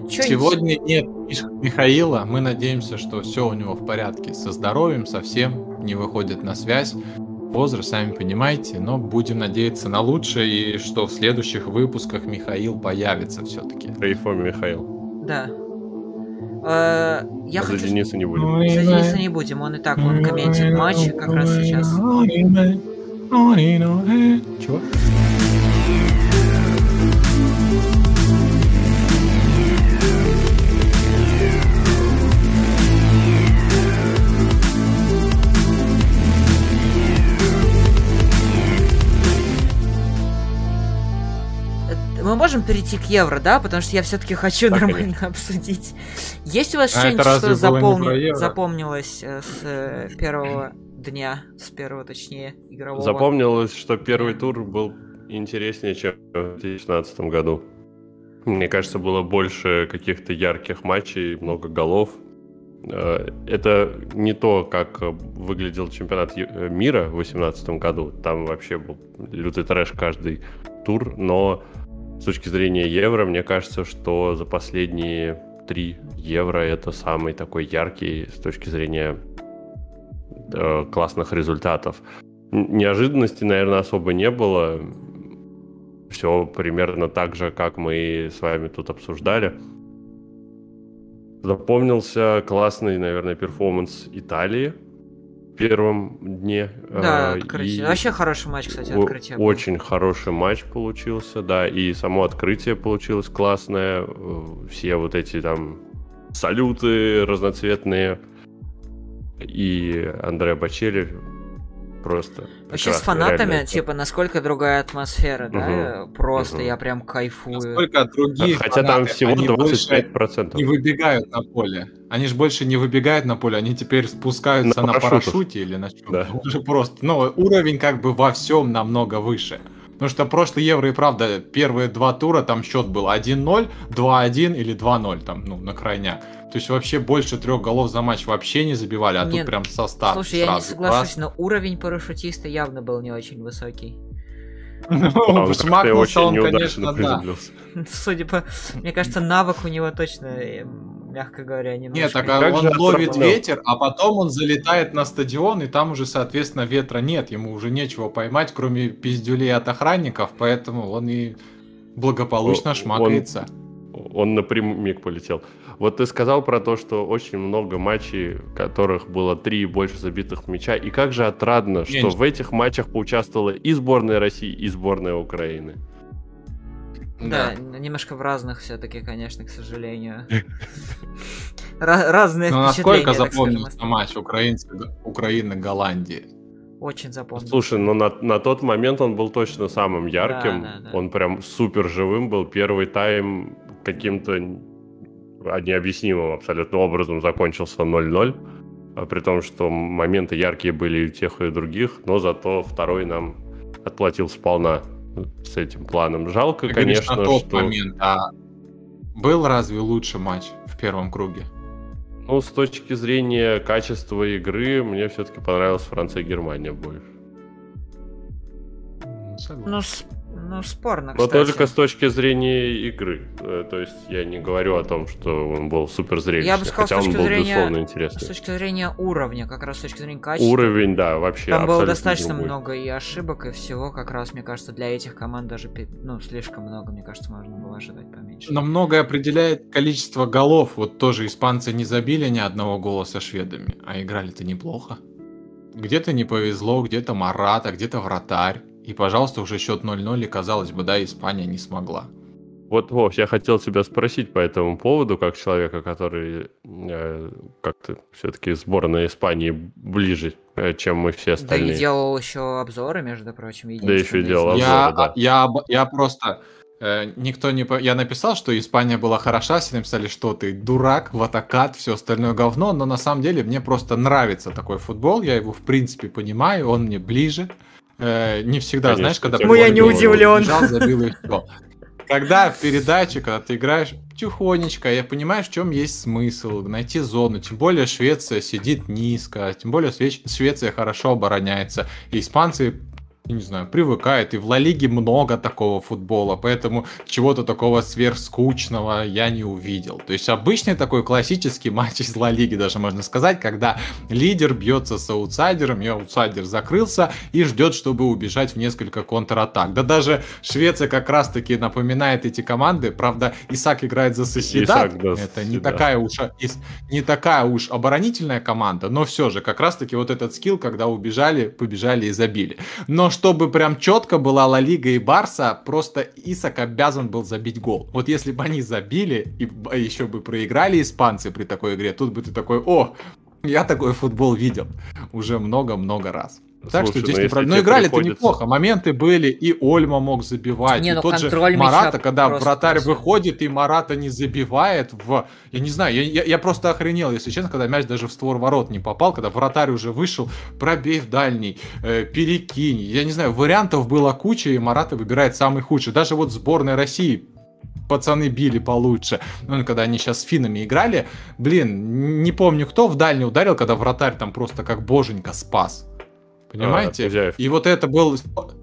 А, Сегодня нет Михаила. Мы надеемся, что все у него в порядке. Со здоровьем совсем не выходит на связь. Возраст, сами понимаете, но будем надеяться на лучшее и что в следующих выпусках Михаил появится все-таки. Рейфом Михаил. Да. Э, я а хочу... За Дениса не будем. За Дениса не будем, он и так, он комментит матч как раз сейчас. Чего? Мы можем перейти к евро, да? Потому что я все-таки хочу так нормально конечно. обсудить. Есть у вас а что-нибудь, что запомни... запомнилось э, с э, первого дня, с первого, точнее, игрового? Запомнилось, что первый тур был интереснее, чем в 2016 году. Мне кажется, было больше каких-то ярких матчей, много голов. Э, это не то, как выглядел чемпионат мира в 2018 году. Там вообще был лютый трэш каждый тур, но с точки зрения евро, мне кажется, что за последние 3 евро это самый такой яркий с точки зрения э, классных результатов. Неожиданностей, наверное, особо не было. Все примерно так же, как мы с вами тут обсуждали. Запомнился классный, наверное, перформанс Италии первом дне. Да, э, открытие. И Вообще хороший матч, кстати, открытие. Был. Очень хороший матч получился, да, и само открытие получилось классное. Э, все вот эти там салюты разноцветные. И Андреа Бачели просто. Вообще с фанатами, реально. типа, насколько другая атмосфера, угу. да? Просто угу. я прям кайфую. Насколько другие Хотя фанаты, там всего 25%. Не выбегают на поле. Они же больше не выбегают на поле, они теперь спускаются на, на парашюте или на чем. Да. Уже просто. Но уровень как бы во всем намного выше. Потому что прошлый Евро и правда, первые два тура там счет был 1-0, 2-1 или 2-0 там, ну, на крайняк. То есть вообще больше трех голов за матч вообще не забивали, а Нет, тут прям состав. Слушай, я не соглашусь, но уровень парашютиста явно был не очень высокий. Ну, шмакнулся он, конечно, да. Судя по... Мне кажется, навык у него точно, э, мягко говоря, не Нет, так а он ловит ветер, а потом он залетает на стадион, и там уже, соответственно, ветра нет. Ему уже нечего поймать, кроме пиздюлей от охранников, поэтому он и благополучно шмакается. Он напрямик полетел. Вот ты сказал про то, что очень много матчей, в которых было три и больше забитых мяча. И как же отрадно, Меньше. что в этих матчах поучаствовала и сборная России, и сборная Украины. Да, да. немножко в разных все-таки, конечно, к сожалению. Разные Но насколько запомнился матч Украины-Голландии? Очень запомнил. Слушай, ну на, на тот момент он был точно самым ярким. Да, да, да. Он прям супер живым был. Первый тайм каким-то необъяснимым абсолютно образом закончился 0-0, а при том, что моменты яркие были и у тех, и у других, но зато второй нам отплатил сполна с этим планом. Жалко, Ты конечно, на тот что... момент, а был разве лучше матч в первом круге? Ну, с точки зрения качества игры, мне все-таки понравилась Франция и Германия больше. Согласен. Ну, ну, спорно, Но только с точки зрения игры. Э, то есть я не говорю о том, что он был супер зрелищный, я бы сказал, хотя он был, зрения, безусловно, интересный. С точки зрения уровня, как раз с точки зрения качества. Уровень, да, вообще Там было достаточно другой. много и ошибок, и всего, как раз, мне кажется, для этих команд даже, ну, слишком много, мне кажется, можно было ожидать поменьше. Но многое определяет количество голов. Вот тоже испанцы не забили ни одного гола со шведами, а играли-то неплохо. Где-то не повезло, где-то Марата, где-то вратарь. И, пожалуйста, уже счет 0-0, и казалось бы, да, Испания не смогла. Вот, Вов, я хотел тебя спросить по этому поводу, как человека, который э, как-то все-таки сборная Испании ближе, э, чем мы все остальные. Да и делал еще обзоры, между прочим. Да еще и делал обзоры, я, да. Я, я просто... Э, никто не... Я написал, что Испания была хороша, все написали, что ты дурак, ватакат, все остальное говно, но на самом деле мне просто нравится такой футбол, я его в принципе понимаю, он мне ближе. Э, не всегда, Конечно, знаешь, когда... Ну, я не удивлен. Бежал, забил и все. Когда в передаче, когда ты играешь тихонечко, я понимаю, в чем есть смысл, найти зону. Тем более Швеция сидит низко, тем более Швеция хорошо обороняется. И испанцы не знаю, привыкает. И в Ла Лиге много такого футбола, поэтому чего-то такого сверхскучного я не увидел. То есть обычный такой классический матч из Ла Лиги, даже можно сказать, когда лидер бьется с аутсайдером, и аутсайдер закрылся и ждет, чтобы убежать в несколько контратак. Да даже Швеция как раз-таки напоминает эти команды. Правда, Исак играет за Соседат. Да, Это не такая уж не такая уж оборонительная команда, но все же как раз-таки вот этот скилл, когда убежали, побежали и забили. Но чтобы прям четко была Ла Лига и Барса, просто Исак обязан был забить гол. Вот если бы они забили и еще бы проиграли испанцы при такой игре, тут бы ты такой, о, я такой футбол видел уже много-много раз. Так Слушай, что здесь ну, не правда. Но играли-то приходится... неплохо. Моменты были, и Ольма мог забивать. Не, и ну, тот же Марата, когда вратарь просто. выходит, и Марата не забивает в. Я не знаю, я, я, я просто охренел, если честно, когда мяч даже в створ ворот не попал, когда вратарь уже вышел, пробей в дальний, э, перекинь. Я не знаю, вариантов было куча, и Марата выбирает самый худший. Даже вот сборная России пацаны били получше. Ну, когда они сейчас с финами играли, блин, не помню кто в дальний ударил, когда вратарь там просто как боженька спас. Понимаете? А, и вот это был...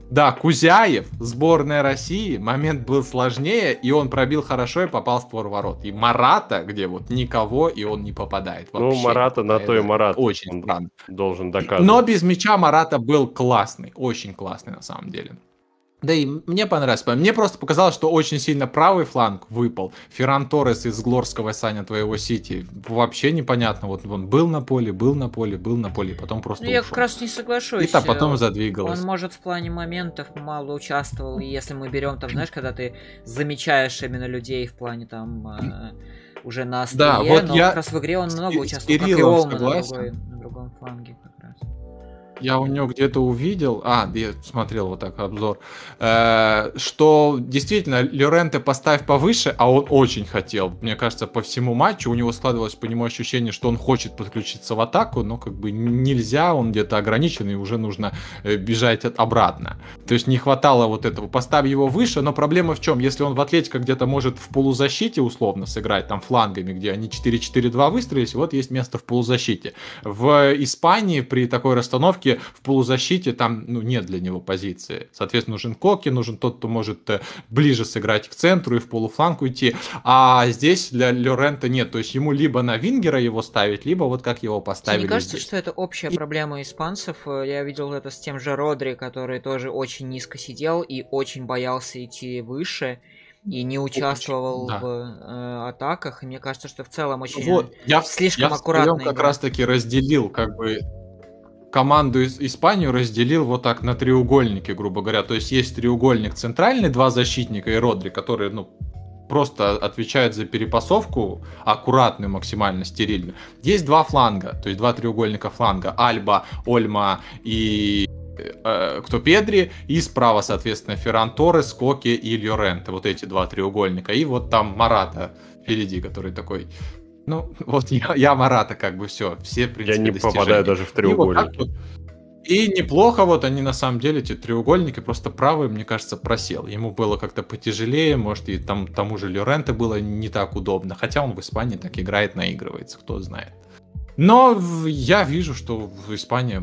Да, Кузяев, сборная России, момент был сложнее, и он пробил хорошо и попал в створ ворот. И Марата, где вот никого, и он не попадает ну, вообще. Ну, Марата на то и Марат. Очень странно. Должен доказывать. Но без мяча Марата был классный, очень классный на самом деле. Да и мне понравилось. Мне просто показалось, что очень сильно правый фланг выпал. Ферран Торрес из Глорского Саня твоего Сити. Вообще непонятно. Вот он был на поле, был на поле, был на поле, потом просто ну, Я как раз не соглашусь. И там потом задвигалось. Он, может, в плане моментов мало участвовал. И если мы берем там, знаешь, когда ты замечаешь именно людей в плане там э, уже на острие, да, вот но я как раз в игре он много участвовал, как и Олма на, другой, на другом фланге. Я у него где-то увидел, а, я смотрел вот так обзор, э, что действительно Лоренте поставь повыше, а он очень хотел. Мне кажется, по всему матчу у него складывалось по нему ощущение, что он хочет подключиться в атаку, но как бы нельзя, он где-то ограничен, и уже нужно э, бежать обратно. То есть не хватало вот этого. Поставь его выше, но проблема в чем? Если он в Атлетико где-то может в полузащите условно сыграть, там флангами, где они 4-4-2 выстроились, вот есть место в полузащите. В Испании при такой расстановке все-таки в полузащите там ну, нет для него позиции. Соответственно, нужен Коки, нужен тот, кто может э, ближе сыграть к центру и в полуфланг уйти. А здесь для Лорента нет. То есть ему либо на Вингера его ставить, либо вот как его поставили. Мне кажется, здесь. что это общая и... проблема испанцев. Э, я видел это с тем же Родри, который тоже очень низко сидел и очень боялся идти выше и не участвовал да. в э, атаках. И мне кажется, что в целом очень вот, я, слишком я аккуратно. Я как раз таки разделил как бы команду из Испанию разделил вот так на треугольники, грубо говоря. То есть есть треугольник центральный, два защитника и Родри, которые, ну, просто отвечают за перепасовку аккуратно, максимально стерильно. Есть два фланга, то есть два треугольника фланга. Альба, Ольма и э, кто Педри, и справа, соответственно, Ферран Торрес, Коки и Льоренте. Вот эти два треугольника. И вот там Марата впереди, который такой ну, вот я, я Марата как бы все, все, в принципе, Я не достижения. попадаю даже в треугольники. И, вот и неплохо вот они на самом деле, эти треугольники, просто правый, мне кажется, просел. Ему было как-то потяжелее, может, и там тому же Лоренте было не так удобно. Хотя он в Испании так играет, наигрывается, кто знает. Но я вижу, что в Испании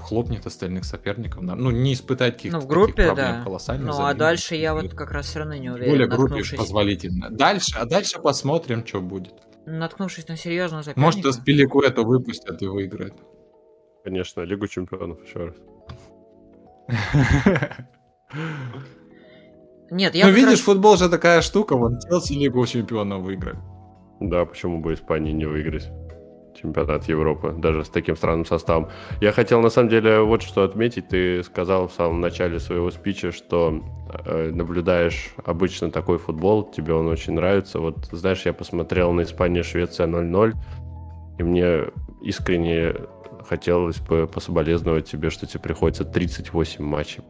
хлопнет остальных соперников. Ну, не испытать каких-то ну, в группе, проблем да. колоссальных. Ну, а дальше я вот как раз все равно не уверен. Более группе позволительно. Дальше, а дальше посмотрим, что будет наткнувшись на серьезную соперника... Может, Аспилику это выпустят и выиграют. Конечно, Лигу Чемпионов еще раз. Нет, я Ну, видишь, раз... футбол же такая штука, вон Челси Лигу Чемпионов выиграли. Да, почему бы Испании не выиграть? Чемпионат Европы, даже с таким странным составом. Я хотел, на самом деле, вот что отметить. Ты сказал в самом начале своего спича, что э, наблюдаешь обычно такой футбол, тебе он очень нравится. Вот, знаешь, я посмотрел на Испания-Швеция 0-0, и мне искренне хотелось бы пособолезновать тебе, что тебе приходится 38 матчей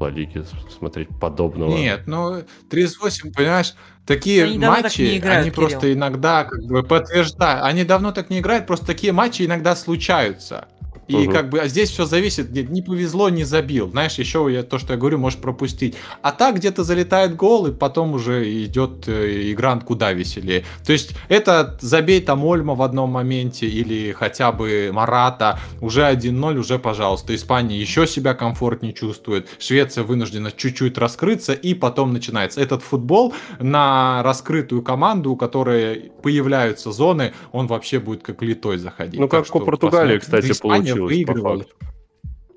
Ла Лиги смотреть подобного. Нет, ну 38, понимаешь, такие они матчи, играют, они Кирилл. просто иногда как бы подтверждают. Они давно так не играют, просто такие матчи иногда случаются. И угу. как бы а здесь все зависит, не повезло, не забил. Знаешь, еще я то, что я говорю, можешь пропустить. А так где-то залетает гол, и потом уже идет э, игра куда веселее. То есть это забей там Ольма в одном моменте или хотя бы Марата, уже 1-0, уже, пожалуйста. Испания еще себя комфортнее чувствует. Швеция вынуждена чуть-чуть раскрыться, и потом начинается. Этот футбол на раскрытую команду, у которой появляются зоны, он вообще будет как литой заходить. Ну, как у Португалии, кстати, получилось, по факту.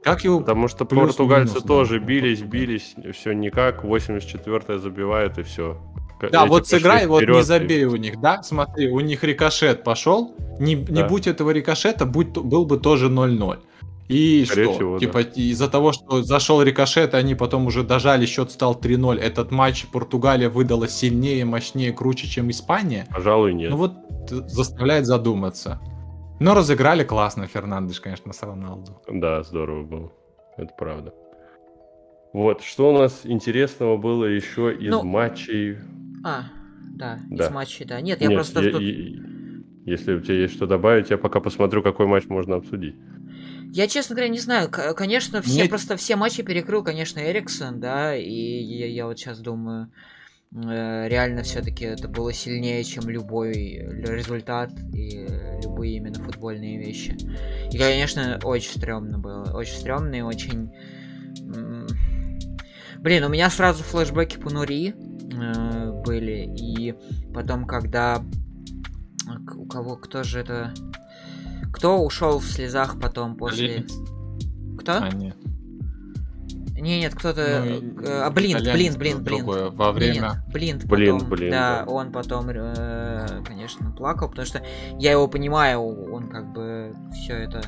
Как его Потому что португальцы минус, тоже да. бились, бились, все никак, 84-е забивают и все. Да, Эти вот сыграй, вот не забей и... у них, да? Смотри, у них рикошет пошел, не, да. не будь этого рикошета, будь, был бы тоже 0-0. И Скорее что? Всего, типа да. из-за того, что зашел рикошет, они потом уже дожали, счет стал 3-0. Этот матч Португалия выдала сильнее, мощнее, круче, чем Испания. Пожалуй, нет. Ну вот заставляет задуматься. Но разыграли классно Фернандеш, конечно, с Роналду. Да, здорово было. Это правда. Вот, что у нас интересного было еще из ну, матчей? А, да, да, из матчей, да. Нет, я Нет, просто... Я, я, если у тебя есть что добавить, я пока посмотрю, какой матч можно обсудить. Я, честно говоря, не знаю. Конечно, все Нет. просто все матчи перекрыл, конечно, Эриксон, да, и я, я вот сейчас думаю, реально все-таки это было сильнее, чем любой результат и любые именно футбольные вещи. И, конечно, очень стрёмно было. Очень стрёмно и очень... Блин, у меня сразу флешбеки по Нури э, были. И потом, когда... У кого... Кто же это... Кто ушел в слезах потом после... Кто? А, нет. Не, нет, кто-то... Ну, э, а, Блин, Блин, Блин, Блин. Во время... Блин, Блин, Блин. Да, да, он потом, э, конечно, плакал, потому что я его понимаю, он как бы все это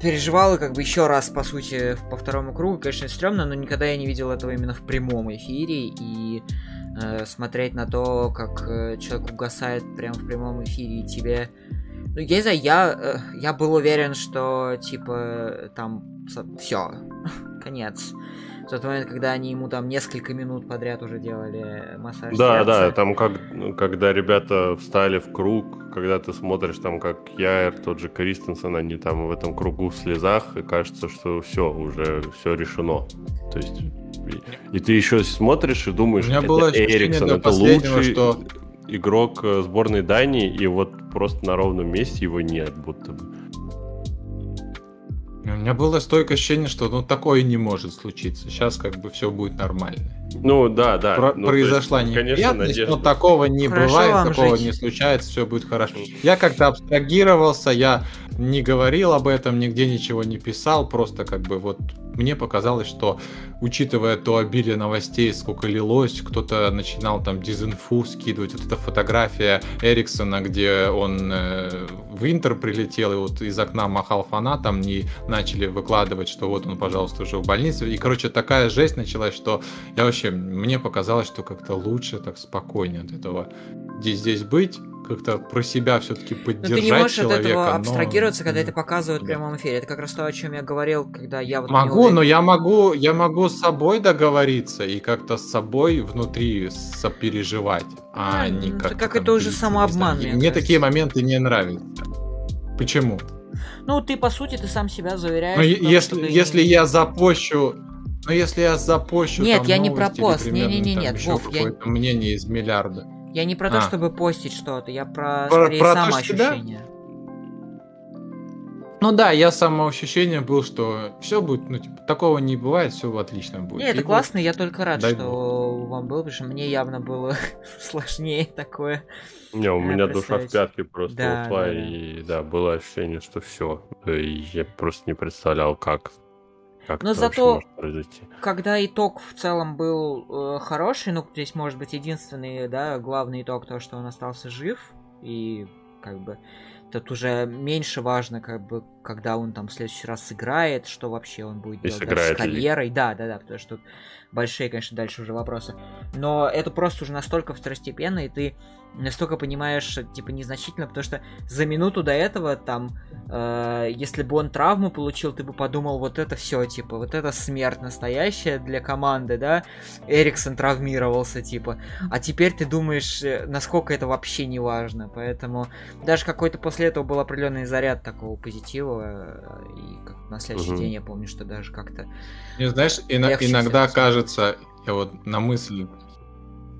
переживал, и как бы еще раз, по сути, по второму кругу, конечно, стрёмно, но никогда я не видел этого именно в прямом эфире, и э, смотреть на то, как э, человек угасает прямо в прямом эфире, и тебе ну, я не знаю, я, э, я был уверен, что, типа, там все, конец. В тот момент, когда они ему там несколько минут подряд уже делали массаж Да, сердца. да, там как, когда ребята встали в круг, когда ты смотришь там, как Яер, тот же Кристенсен, они там в этом кругу в слезах, и кажется, что все, уже все решено. То есть и, и ты еще смотришь и думаешь, У меня это было Эриксон, это лучший что... игрок э, сборной Дании, и вот просто на ровном месте его нет, будто бы. У меня было стойкое ощущение, что ну такое не может случиться. Сейчас как бы все будет нормально. Ну да, да. Про- ну, произошла есть, неприятность, конечно, но такого не хорошо бывает, такого жить. не случается, все будет хорошо. Я как-то абстрагировался, я не говорил об этом, нигде ничего не писал, просто как бы вот мне показалось, что, учитывая то обилие новостей, сколько лилось, кто-то начинал там дизинфу скидывать. Вот эта фотография Эриксона, где он э, в Интер прилетел и вот из окна махал фанатом, и начали выкладывать, что вот он, пожалуйста, уже в больнице. И, короче, такая жесть началась, что я вообще, мне показалось, что как-то лучше, так спокойнее от этого здесь быть как-то про себя все-таки поддержать но ты не можешь человека, от этого абстрагироваться, когда это показывают в прямом эфире. Это как раз то, о чем я говорил, когда я вот могу, но я могу, я могу с собой договориться и как-то с собой внутри сопереживать, а, а не как. Как это уже самообман. Мне, мне такие моменты не нравятся. Почему? Ну, ты, по сути, ты сам себя заверяешь. Ну, если, если я запощу ну, если я запощу Нет, я не про пост. Не-не-не, нет, Вов, я... мнение из миллиарда. Я не про то, а. чтобы постить что-то, я про, про скорее про самоощущение. То, ну да, я самоощущение был, что все будет, ну, типа, такого не бывает, все отлично будет. Нет, это Либо... классно, я только рад, Дай что бог. вам было, потому что мне явно было сложнее такое. Не, у меня душа в пятки просто да, ушла, да, и да, было ощущение, что все. Я просто не представлял, как как Но зато, когда итог в целом был э, хороший, ну, здесь может быть единственный, да, главный итог, то, что он остался жив, и как бы тут уже меньше важно, как бы, когда он там в следующий раз сыграет, что вообще он будет и делать с карьерой. Ли. Да, да, да, потому что тут большие, конечно, дальше уже вопросы. Но это просто уже настолько второстепенно, и ты настолько понимаешь, типа, незначительно, потому что за минуту до этого, там, э, если бы он травму получил, ты бы подумал, вот это все, типа, вот это смерть настоящая для команды, да, Эриксон травмировался, типа, а теперь ты думаешь, э, насколько это вообще не важно, поэтому даже какой-то после этого был определенный заряд такого позитива, и как на следующий угу. день я помню, что даже как-то... Не знаешь, иногда кажется, я вот на мысль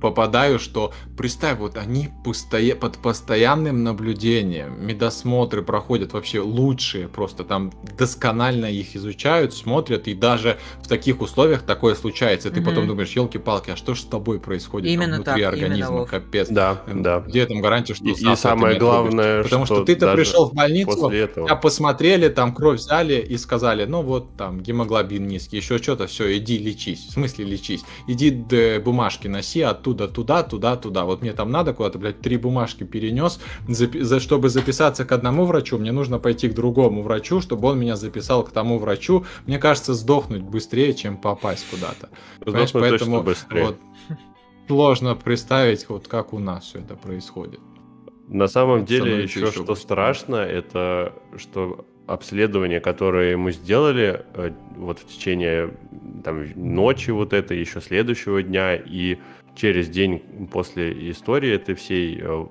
попадаю, что представь, вот они постоя... под постоянным наблюдением, медосмотры проходят вообще лучшие, просто там досконально их изучают, смотрят, и даже в таких условиях такое случается. Ты mm-hmm. потом думаешь, елки-палки, а что же с тобой происходит именно там, внутри так, организма, капец. Да, да. Где там гарантия, что и, и самое главное, Потому что, что ты-то пришел в больницу, тебя посмотрели, там кровь взяли и сказали, ну вот там гемоглобин низкий, еще что-то, все, иди лечись. В смысле лечись? Иди бумажки носи оттуда туда, туда, туда. Вот мне там надо куда-то, блядь, три бумажки перенес. Запи- за, чтобы записаться к одному врачу, мне нужно пойти к другому врачу, чтобы он меня записал к тому врачу. Мне кажется, сдохнуть быстрее, чем попасть куда-то. Понимаешь, поэтому вот, сложно представить, вот как у нас все это происходит. На самом деле, еще что быстрее. страшно, это что обследование, которое мы сделали э, вот в течение там, ночи вот это, еще следующего дня, и через день после истории этой всей э,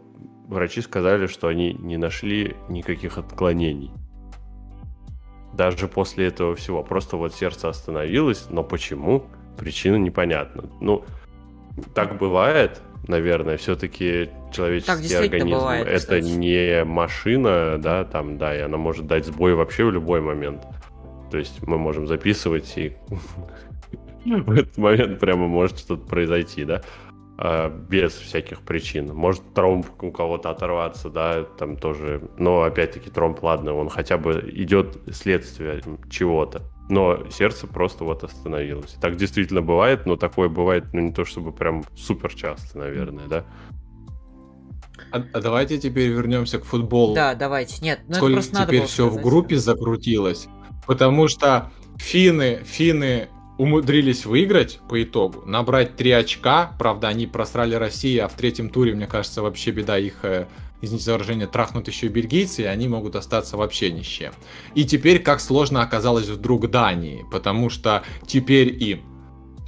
врачи сказали, что они не нашли никаких отклонений. Даже после этого всего. Просто вот сердце остановилось, но почему? Причина непонятна. Ну, так бывает, наверное, все-таки человеческий организм бывает, это кстати. не машина, да, там, да, и она может дать сбой вообще в любой момент. То есть мы можем записывать и в этот момент прямо может что-то произойти, да, а, без всяких причин. Может тромб у кого-то оторваться, да, там тоже, но опять-таки тромб, ладно, он хотя бы идет следствие чего-то. Но сердце просто вот остановилось. Так действительно бывает, но такое бывает, ну, не то чтобы прям супер часто, наверное, да. А, а давайте теперь вернемся к футболу. Да, давайте. Нет, ну Сколько это просто теперь надо все сказать. в группе закрутилось. Потому что финны, финны умудрились выиграть по итогу, набрать 3 очка. Правда, они просрали Россию, а в третьем туре, мне кажется, вообще беда их э, извините за выражение, трахнут еще и бельгийцы, и они могут остаться вообще ни с чем. И теперь как сложно оказалось вдруг Дании, потому что теперь им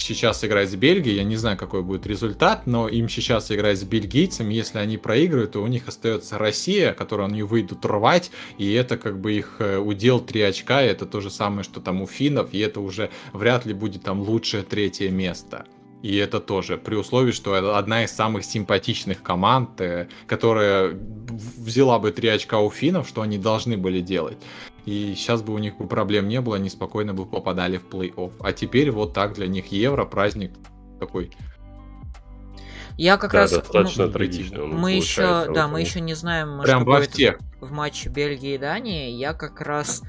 сейчас играть с Бельгией, я не знаю, какой будет результат, но им сейчас играть с бельгийцами, если они проигрывают, то у них остается Россия, которую они выйдут рвать, и это как бы их э, удел 3 очка, и это то же самое, что там у финнов, и это уже вряд ли будет там лучшее третье место. И это тоже при условии, что это одна из самых симпатичных команд, э, которая взяла бы три очка у финнов, что они должны были делать. И сейчас бы у них бы проблем не было, они спокойно бы попадали в плей-офф. А теперь вот так для них евро, праздник такой я как да, раз достаточно ну, трагично. Мы еще, да, мы еще не знаем, Прям что будет всех. в матче Бельгии и Дании. Я как раз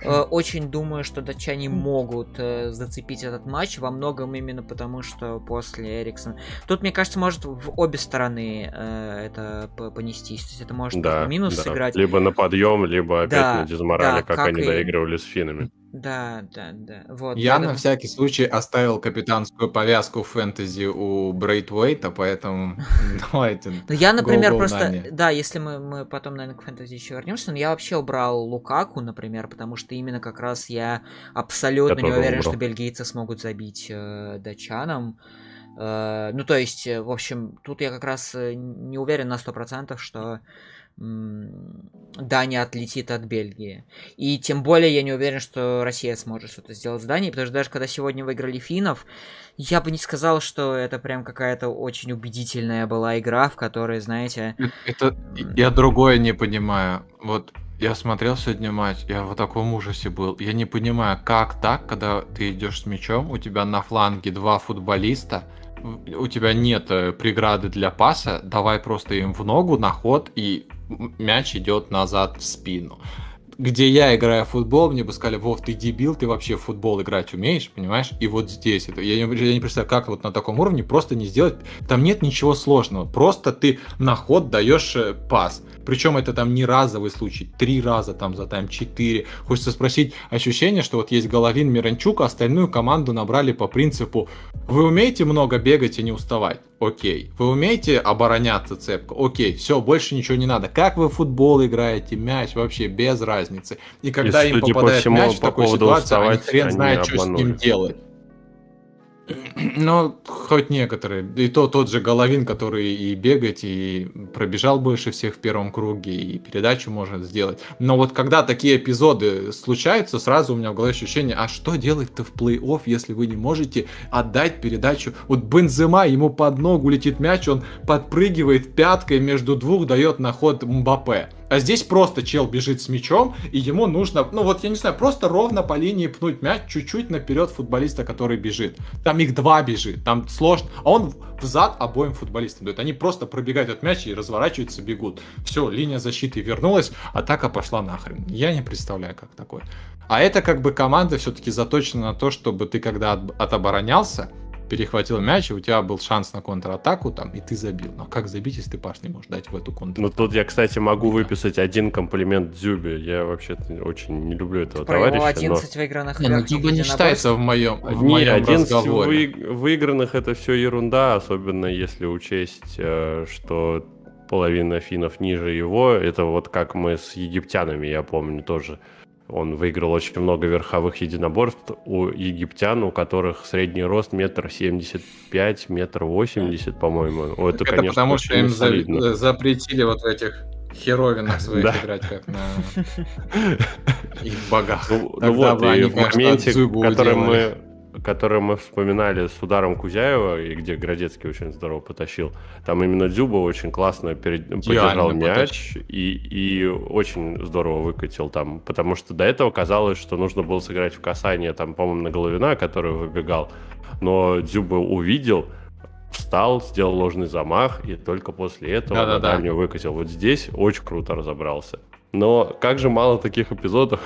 э, очень думаю, что датчане могут э, зацепить этот матч во многом именно потому, что после Эриксона. Тут, мне кажется, может в обе стороны э, это понестись. То есть это может да, минус да. сыграть. Либо на подъем, либо опять да, на дизморале, да, как, как они и... доигрывали с финами. Да, да, да. Вот, Я на всякий случай оставил капитанскую повязку фэнтези у Брейтвейта, поэтому давайте. Ну, я, например, просто, да, если мы, мы потом, наверное, к фэнтези еще вернемся, но я вообще убрал Лукаку, например, потому что именно как раз я абсолютно не уверен, что бельгийцы смогут забить э, датчанам. Э, ну, то есть, э, в общем, тут я как раз не уверен на 100%, что Дания отлетит от Бельгии. И тем более я не уверен, что Россия сможет что-то сделать с Данией, потому что даже когда сегодня выиграли финнов, я бы не сказал, что это прям какая-то очень убедительная была игра, в которой, знаете... Это я другое не понимаю. Вот я смотрел сегодня матч, я в таком ужасе был. Я не понимаю, как так, когда ты идешь с мячом, у тебя на фланге два футболиста, у тебя нет э, преграды для паса, давай просто им в ногу на ход и мяч идет назад в спину. Где я играю в футбол, мне бы сказали, Вов, ты дебил, ты вообще в футбол играть умеешь, понимаешь? И вот здесь это. Я не, я не представляю, как вот на таком уровне просто не сделать. Там нет ничего сложного. Просто ты на ход даешь э, пас. Причем это там не разовый случай, три раза там за тайм, четыре. Хочется спросить, ощущение, что вот есть Головин, Миранчук, а остальную команду набрали по принципу, вы умеете много бегать и не уставать? Окей. Вы умеете обороняться цепко? Окей. Все, больше ничего не надо. Как вы в футбол играете, мяч, вообще без разницы. И когда и, им попадает всему, мяч в такой ситуации, они хрен знает, что с ним делать. Ну, хоть некоторые. И то тот же Головин, который и бегать, и пробежал больше всех в первом круге, и передачу может сделать. Но вот когда такие эпизоды случаются, сразу у меня в голове ощущение, а что делать-то в плей-офф, если вы не можете отдать передачу? Вот Бензема, ему под ногу летит мяч, он подпрыгивает пяткой между двух, дает на ход Мбаппе. А здесь просто чел бежит с мячом, и ему нужно, ну вот я не знаю, просто ровно по линии пнуть мяч чуть-чуть наперед футболиста, который бежит. Там их два бежит, там сложно. А он в зад обоим футболистам дает. Они просто пробегают от мяча и разворачиваются, бегут. Все, линия защиты вернулась, атака пошла нахрен. Я не представляю, как такое. А это как бы команда все-таки заточена на то, чтобы ты когда от, отоборонялся, перехватил мяч, и у тебя был шанс на контратаку, там, и ты забил. Но как забить, если ты паш не можешь дать в эту контратаку? Ну, тут я, кстати, могу выписать один комплимент Дзюбе. Я вообще очень не люблю этого Про товарища. Его 11 но... выигранных не, ну, Дзюба не считается в моем, в не, моем 11 разговоре. Вы... выигранных это все ерунда, особенно если учесть, э, что половина финнов ниже его. Это вот как мы с египтянами, я помню, тоже он выиграл очень много верховых единоборств у египтян, у которых средний рост метр семьдесят пять, метр восемьдесят, по-моему. Это, это конечно, потому что им солидно. запретили вот этих херовинах своих да. играть, как на их богах. Ну, ну вот, и в моменте, который мы который мы вспоминали с ударом Кузяева, и где Градецкий очень здорово потащил, там именно Дзюба очень классно перед... поддержал мяч и, и очень здорово выкатил там, потому что до этого казалось, что нужно было сыграть в касание, там, по-моему, на Головина, который выбегал, но Дзюба увидел, встал, сделал ложный замах, и только после этого да, на да, дальнюю да. выкатил. Вот здесь очень круто разобрался. Но как же мало таких эпизодов,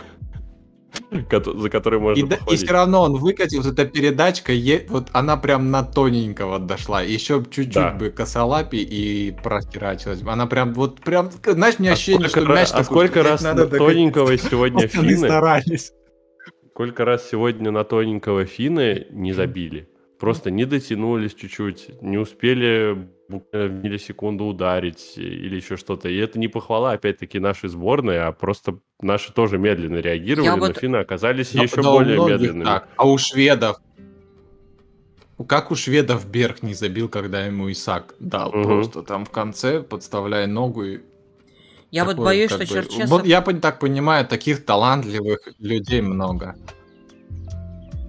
за который можно и, да, и все равно он выкатил, эта передачка, вот она прям на тоненького дошла. Еще чуть-чуть да. бы косолапи и прохерачилась. Она прям, вот прям, знаешь, мне а ощущение, что мяч А сколько раз надо на тоненького сегодня финны... старались. Сколько раз сегодня на тоненького финны не забили? Просто не дотянулись чуть-чуть, не успели буквально в миллисекунду ударить или еще что-то. И это не похвала, опять-таки, нашей сборной, а просто наши тоже медленно реагировали, Я но вот... финны оказались но, еще но более медленными. Так. А у шведов как у шведов Берг не забил, когда ему Исаак дал. Угу. Просто там в конце, подставляя ногу и я Такое, вот боюсь, что Черчесов... Вот я так понимаю, таких талантливых людей много.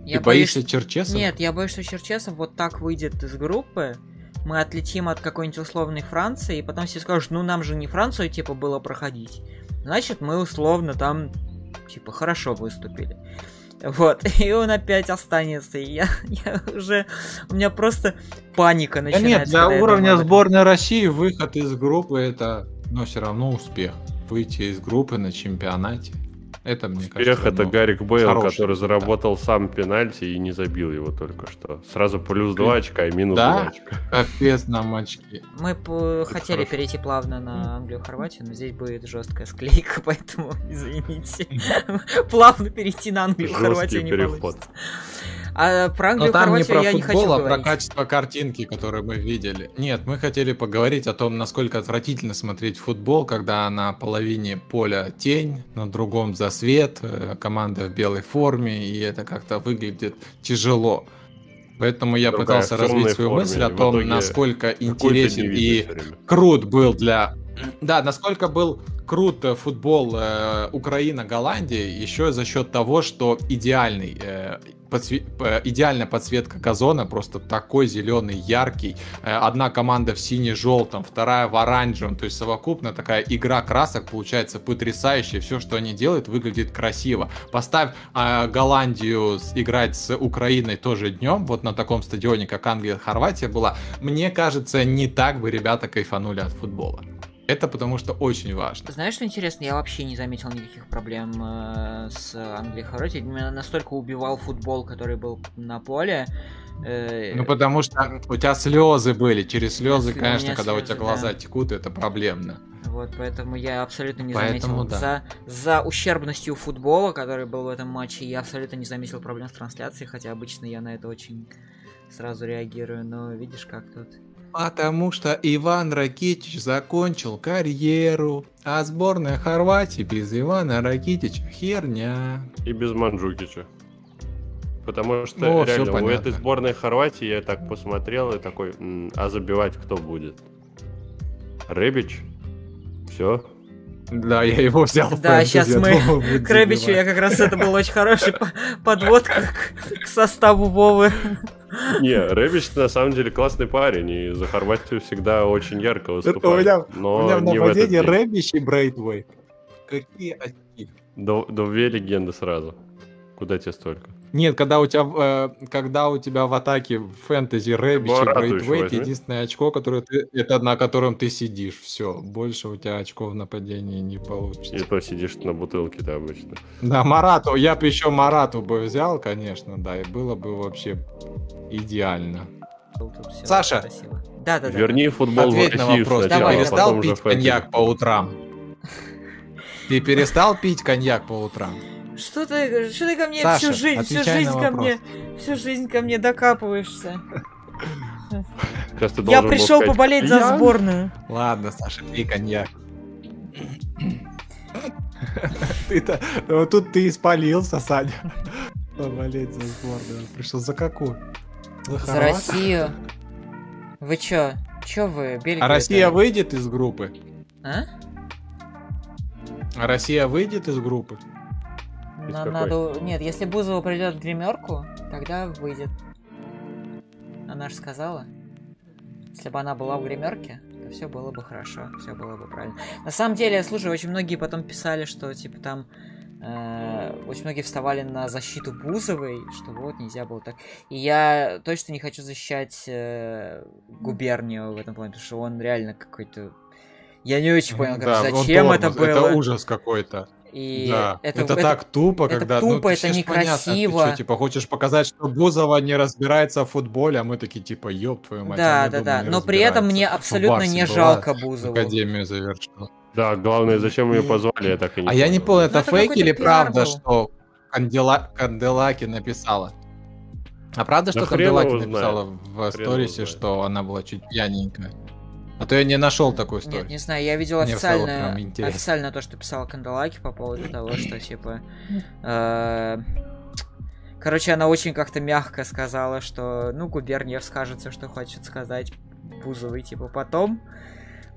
Я Ты боюсь, боишься Черчесов? Нет, я боюсь, что Черчесов вот так выйдет из группы, мы отлетим от какой-нибудь условной Франции, и потом все скажут, ну нам же не Францию, типа, было проходить. Значит, мы условно там, типа, хорошо выступили. Вот, и он опять останется. И я, я уже... У меня просто паника начинается. Да нет, для уровня сборной России выход из группы это, но все равно успех. Выйти из группы на чемпионате. Это, мне Успех кажется, это ну, Гарик Бейл, который заработал сам пенальти и не забил его только что. Сразу плюс 2 очка и минус да? 2 очка. Капец нам очки. Мы хотели хорошо. перейти плавно на Англию-Хорватию, но здесь будет жесткая склейка, поэтому извините. Плавно перейти на Англию-Хорватию не получится. А про Англию, Но там не про я футбол, не хочу а говорить. про качество картинки, которую мы видели. Нет, мы хотели поговорить о том, насколько отвратительно смотреть футбол, когда на половине поля тень, на другом засвет, э, команда в белой форме, и это как-то выглядит тяжело. Поэтому я Другая пытался развить свою форме, мысль о том, насколько интересен и крут был для... Да, насколько был крут футбол э, Украина-Голландия еще за счет того, что идеальный э, подсве... идеальная подсветка газона, просто такой зеленый, яркий. Э, одна команда в сине-желтом, вторая в оранжевом. То есть совокупно такая игра красок получается потрясающая. Все, что они делают, выглядит красиво. Поставь э, Голландию играть с Украиной тоже днем, вот на таком стадионе, как Англия, Хорватия была. Мне кажется, не так бы ребята кайфанули от футбола. Это потому что очень важно. Знаешь, что интересно? Я вообще не заметил никаких проблем э, с Англией Хорватией. Меня настолько убивал футбол, который был на поле. Э, ну, потому что у тебя слезы были. Через слезы, конечно, когда слезы, у тебя глаза да. текут, это проблемно. Вот, поэтому я абсолютно не поэтому, заметил. Да. За, за ущербностью футбола, который был в этом матче, я абсолютно не заметил проблем с трансляцией, хотя обычно я на это очень сразу реагирую. Но видишь, как тут Потому что Иван Ракитич закончил карьеру, а сборная Хорватии без Ивана Ракитича херня. И без Манджукича. Потому что О, реально у этой сборной Хорватии я так посмотрел и такой, а забивать кто будет? Ребич? Все? Да, я его взял. Да, сейчас мы к Рэбичу, я как раз это был очень хороший подводка к составу Вовы. Не, Рэбич на самом деле классный парень, и за Хорватию всегда очень ярко выступает. У меня, но у меня в нападении Рэбич и Брейтвей. Какие очки? Две легенды сразу. Куда тебе столько? Нет, когда у тебя, э, когда у тебя в атаке фэнтези Рэбич и Брейтвейт, единственное очко, которое ты, это на котором ты сидишь. Все, больше у тебя очков в нападении не получится. И то сидишь на бутылке-то обычно. Да, Марату, я бы еще Марату бы взял, конечно, да, и было бы вообще идеально. Саша, да, да, верни футбол Ответь в Россию на вопрос. Сначала, ты перестал пить коньяк по утрам? Ты перестал пить коньяк по утрам? Что ты, что ты ко мне Саша, всю жизнь, всю жизнь ко мне, всю жизнь ко мне докапываешься? Я пришел поболеть за сборную. Ладно, Саша, пей коньяк. Ты-то, вот тут ты испалился, Саня. Поболеть за сборную. Пришел за какую? За Россию. Вы чё? Чё вы, Бельгия? А Россия выйдет из группы? А? А Россия выйдет из группы? Нам надо... Нет, если Бузова придет в гримерку, тогда выйдет. Она же сказала. Если бы она была в гримерке, то все было бы хорошо, все было бы правильно. На самом деле, слушай, очень многие потом писали, что типа там э, очень многие вставали на защиту Бузовой, что вот нельзя было так. И я точно не хочу защищать э, губернию в этом плане, потому что он реально какой-то. Я не очень понял, как, да, зачем это было. Это ужас какой-то. И да. это, это, это так тупо, это когда... Ну, тупо, ну, это некрасиво. Понятно, что, типа, хочешь показать, что Бузова не разбирается в футболе, а мы такие, типа, ёб твою мать. Да, да, да, но при этом мне абсолютно не жалко Бузову. Академию завершила. Да, главное, зачем ее позвали, я так и не А я не понял, это, ну, фейк или правда, что Канделаки написала? А правда, что Канделаки написала в сторисе, что она была чуть пьяненькая? А то я не нашел такой историю. Нет, не знаю, я видел официально, официально то, что писала Кандалаки по поводу того, что типа... Э, короче, она очень как-то мягко сказала, что, ну, Губерниев скажется, что хочет сказать Бузовый, типа, потом.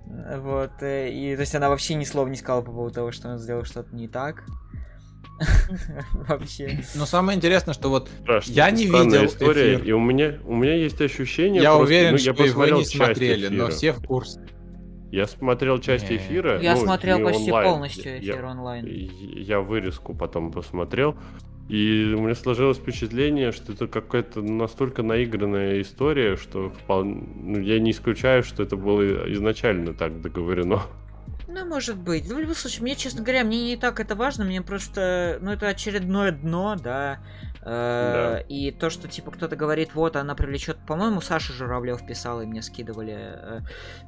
Вот, э, и то есть она вообще ни слова не сказала по поводу того, что он сделал что-то не так. Вообще. Но самое интересное, что вот я не видел история, и у меня у меня есть ощущение. Я уверен, ну, что вы не смотрели, но все в курсе. Я смотрел часть эфира. Я ну, смотрел почти полностью эфир онлайн. Я вырезку потом посмотрел. И у меня сложилось впечатление, что это какая-то настолько наигранная история, что вполне, ну, я не исключаю, что это было изначально так договорено. Ну, может быть. Ну, в любом случае, мне, честно говоря, мне не так это важно, мне просто, ну, это очередное дно, да. Э, да. И то, что, типа, кто-то говорит, вот, она привлечет, по-моему, Саша Журавлев писал, и мне скидывали, э,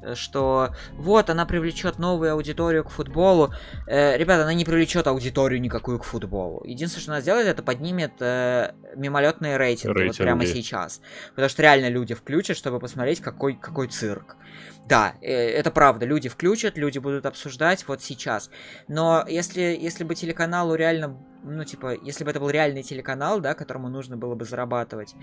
э, что вот, она привлечет новую аудиторию к футболу. Ребята, она не привлечет аудиторию никакую к футболу. Единственное, что она сделает, это поднимет мимолетные рейтинги, рейтинги. вот прямо сейчас. Потому что реально люди включат, чтобы посмотреть, какой, какой цирк. Да, это правда, люди включат, люди будут обсуждать вот сейчас. Но если, если бы телеканалу реально, ну, типа, если бы это был реальный телеканал, да, которому нужно было бы зарабатывать,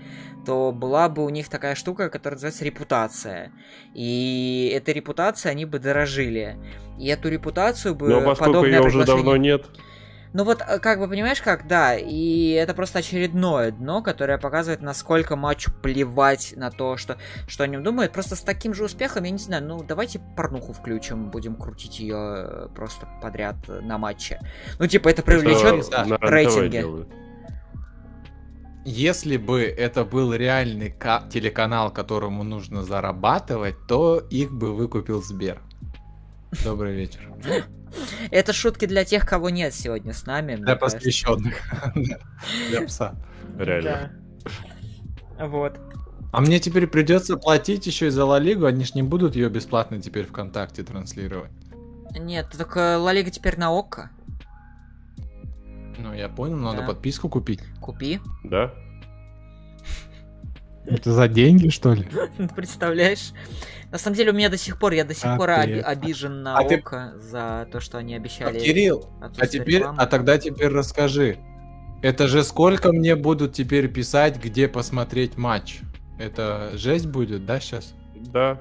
то была бы у них такая штука, которая называется репутация. И эта репутация они бы дорожили. И эту репутацию бы... Но поскольку ее уже давно нет... Ну вот, э, как бы, понимаешь как, да, и это просто очередное дно, которое показывает, насколько матчу плевать на то, что, что о нем думают. Просто с таким же успехом, я не знаю, ну давайте порнуху включим, будем крутить ее э, просто подряд на матче. Ну типа это привлечет да, рейтинги. Если бы это был реальный телеканал, которому нужно зарабатывать, то их бы выкупил Сбер. Добрый вечер. Это шутки для тех, кого нет сегодня с нами. Для посвященных. Для пса. Реально. Вот. А мне теперь придется платить еще и за Ла Лигу, они ж не будут ее бесплатно теперь ВКонтакте транслировать. Нет, только Ла Лига теперь на ОККО. Ну, я понял, надо да. подписку купить. Купи. Да. Это за деньги, что ли? Представляешь? На самом деле у меня до сих пор, я до сих а пор ты... обижен на а Око ты... за то, что они обещали. А, Кирилл, а теперь, рекламу. а тогда теперь расскажи. Это же сколько мне будут теперь писать, где посмотреть матч? Это жесть будет, да, сейчас? Да.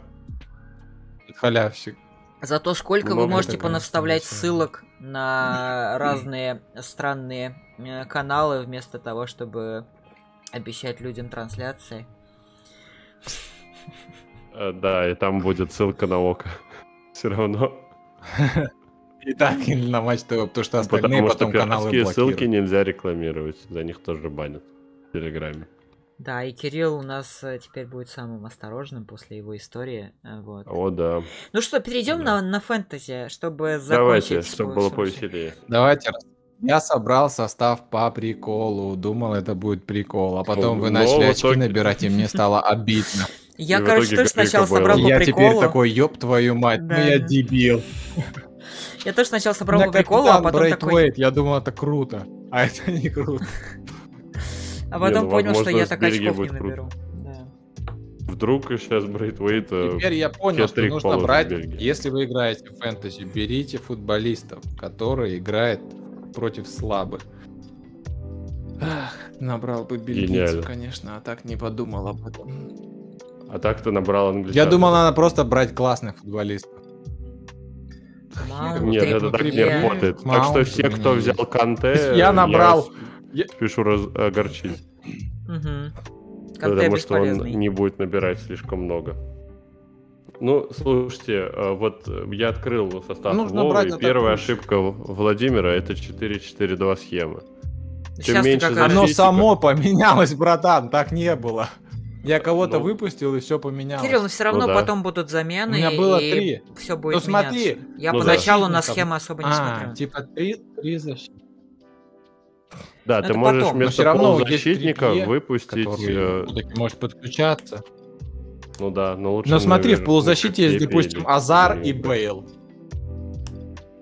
Халявщик. Зато сколько Много вы можете понаставлять ссылок на разные странные э, каналы вместо того, чтобы обещать людям трансляции. Э, да, и там будет ссылка на ОКО. Все равно. И так или на Матч ТВ, потому что остальные потому потом что каналы блокируют. ссылки нельзя рекламировать, за них тоже банят в Телеграме. Да, и Кирилл у нас э, теперь будет самым осторожным после его истории. Э, вот. О, да. Ну что, перейдем да. на, на фэнтези, чтобы закончить. Давайте, чтобы было повеселее. Давайте. Я собрал состав по приколу, думал, это будет прикол, а потом вы начали очки набирать, и мне стало обидно. Я, короче, тоже сначала собрал по приколу. Я теперь такой, ёб твою мать, ну я дебил. Я тоже сначала собрал по приколу, а потом такой... я думал, это круто, а это не круто. А потом ну, понял, что я так очков не наберу. Вдруг сейчас Брейтвейт... Теперь я понял, что нужно брать, если вы играете в фэнтези, берите футболистов, которые играют против слабых. Ах, набрал бы бельгийцев, конечно, а так не подумал об этом. А так ты набрал англичан. Я думал, надо просто брать классных футболистов. Маунт, Нет, это так не работает. Маунт, так что все, кто взял Канте... Я набрал... Я спешу раз... огорчить. Угу. Потому что он не будет набирать слишком много. Ну, слушайте, э, вот я открыл состав Нужно Вовы, и первая ошибка Владимира это 4-4-2 схемы. Чем меньше защитников... Оно само поменялось, братан, так не было. Я кого-то ну, выпустил, и все поменялось. Кирилл, но все равно ну, да. потом будут замены. У меня было три. Все будет ну, смотри. Я ну, поначалу на схему особо не а, смотрю. Типа три, три защиты. Да, но ты можешь потом. вместо все равно защитника выпустить... Который, э... может подключаться. Ну да, но лучше... Но смотри, наверное, в полузащите есть, допустим, Азар и Бейл.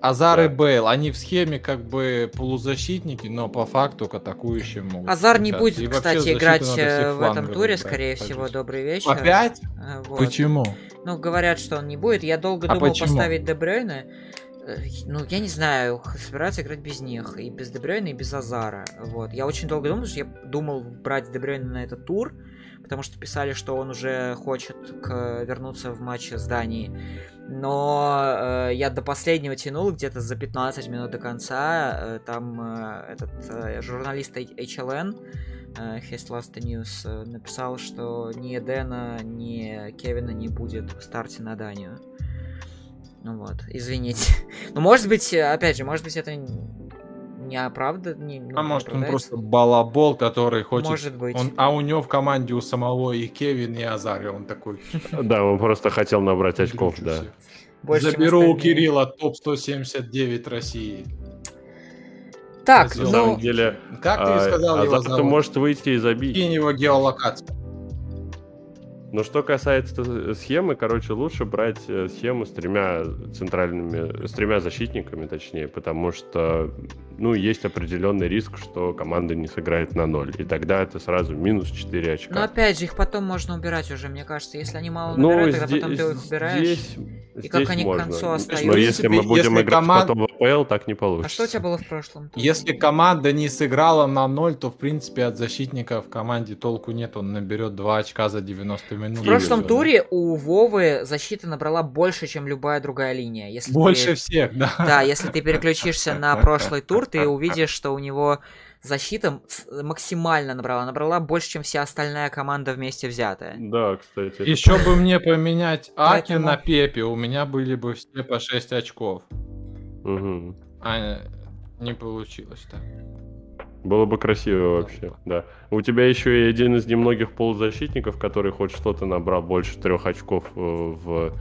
Азар да. и Бейл, они в схеме как бы полузащитники, но по факту к атакующим могут. Азар не будет, и кстати, играть э, в этом туре, скорее пойдет. всего. Добрый вечер. Опять? Э, вот. Почему? Ну, говорят, что он не будет. Я долго а думал почему? поставить Дебрейна. Э, ну, я не знаю, собираться играть без них. И без Дебрейна, и без Азара. Вот. Я очень долго думал, что я думал брать Дебрейна на этот тур потому что писали, что он уже хочет к... вернуться в матч с Данией. Но э, я до последнего тянул, где-то за 15 минут до конца. Э, там э, этот э, журналист HLN, э, His Last News, э, написал, что ни Эдена, ни Кевина не будет в старте на Данию. Ну вот, извините. Ну, может быть, опять же, может быть, это не оправда... Не, ну, а может он просто балабол, который хочет... Может быть. Он, а у него в команде у самого и Кевин, и Азари, он такой... Да, он просто хотел набрать очков, да. Заберу у Кирилла топ-179 России. Так, на самом деле... Как ты а, сказал его зовут? может выйти и забить. Кинь его геолокацию. Но что касается схемы, короче, лучше брать э, схему с тремя центральными, с тремя защитниками, точнее, потому что, ну, есть определенный риск, что команда не сыграет на ноль, и тогда это сразу минус 4 очка. Но опять же, их потом можно убирать уже, мне кажется, если они мало ну, набирают, ну, тогда здесь, потом ты их убираешь. Здесь, и здесь как они можно. к концу остаются. Но если мы будем если играть команд... потом в АПЛ, так не получится. А что у тебя было в прошлом? Если команда не сыграла на ноль, то, в принципе, от защитника в команде толку нет, он наберет 2 очка за 90 минут. В прошлом туре у Вовы защита набрала больше, чем любая другая линия. Если больше ты... всех, да. Да, если ты переключишься на прошлый тур, ты увидишь, что у него защита максимально набрала. Набрала больше, чем вся остальная команда вместе взятая. Да, кстати. Еще бы мне поменять Аки на Пепе, у меня были бы все по 6 очков. Угу. А не получилось так. Было бы красиво вообще, да. У тебя еще и один из немногих полузащитников, который хоть что-то набрал больше трех очков э, в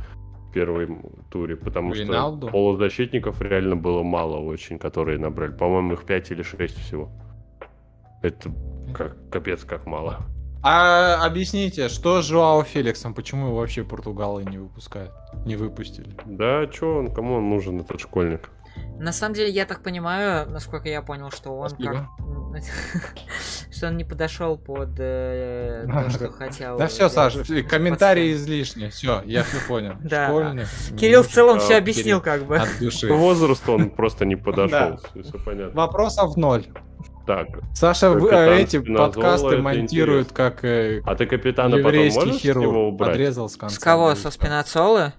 первом туре, потому Риналду? что полузащитников реально было мало очень, которые набрали. По-моему, их 5 или 6 всего. Это как капец как мало. А объясните, что с Жуао Феликсом? Почему его вообще португалы не выпускают? Не выпустили? Да, что он, кому он нужен, этот школьник? На самом деле, я так понимаю, насколько я понял, что он как... что он не подошел под э, то, что хотел. Да все, Саша, комментарии излишние. Все, я все понял. Да. Кирилл в целом все объяснил как бы. От души. Возраст он просто не подошел. Все понятно. Вопросов ноль. Так. Саша эти подкасты монтирует как э, А ты капитана потом можешь его убрать? Подрезал с конца. С кого? Со спинацолы?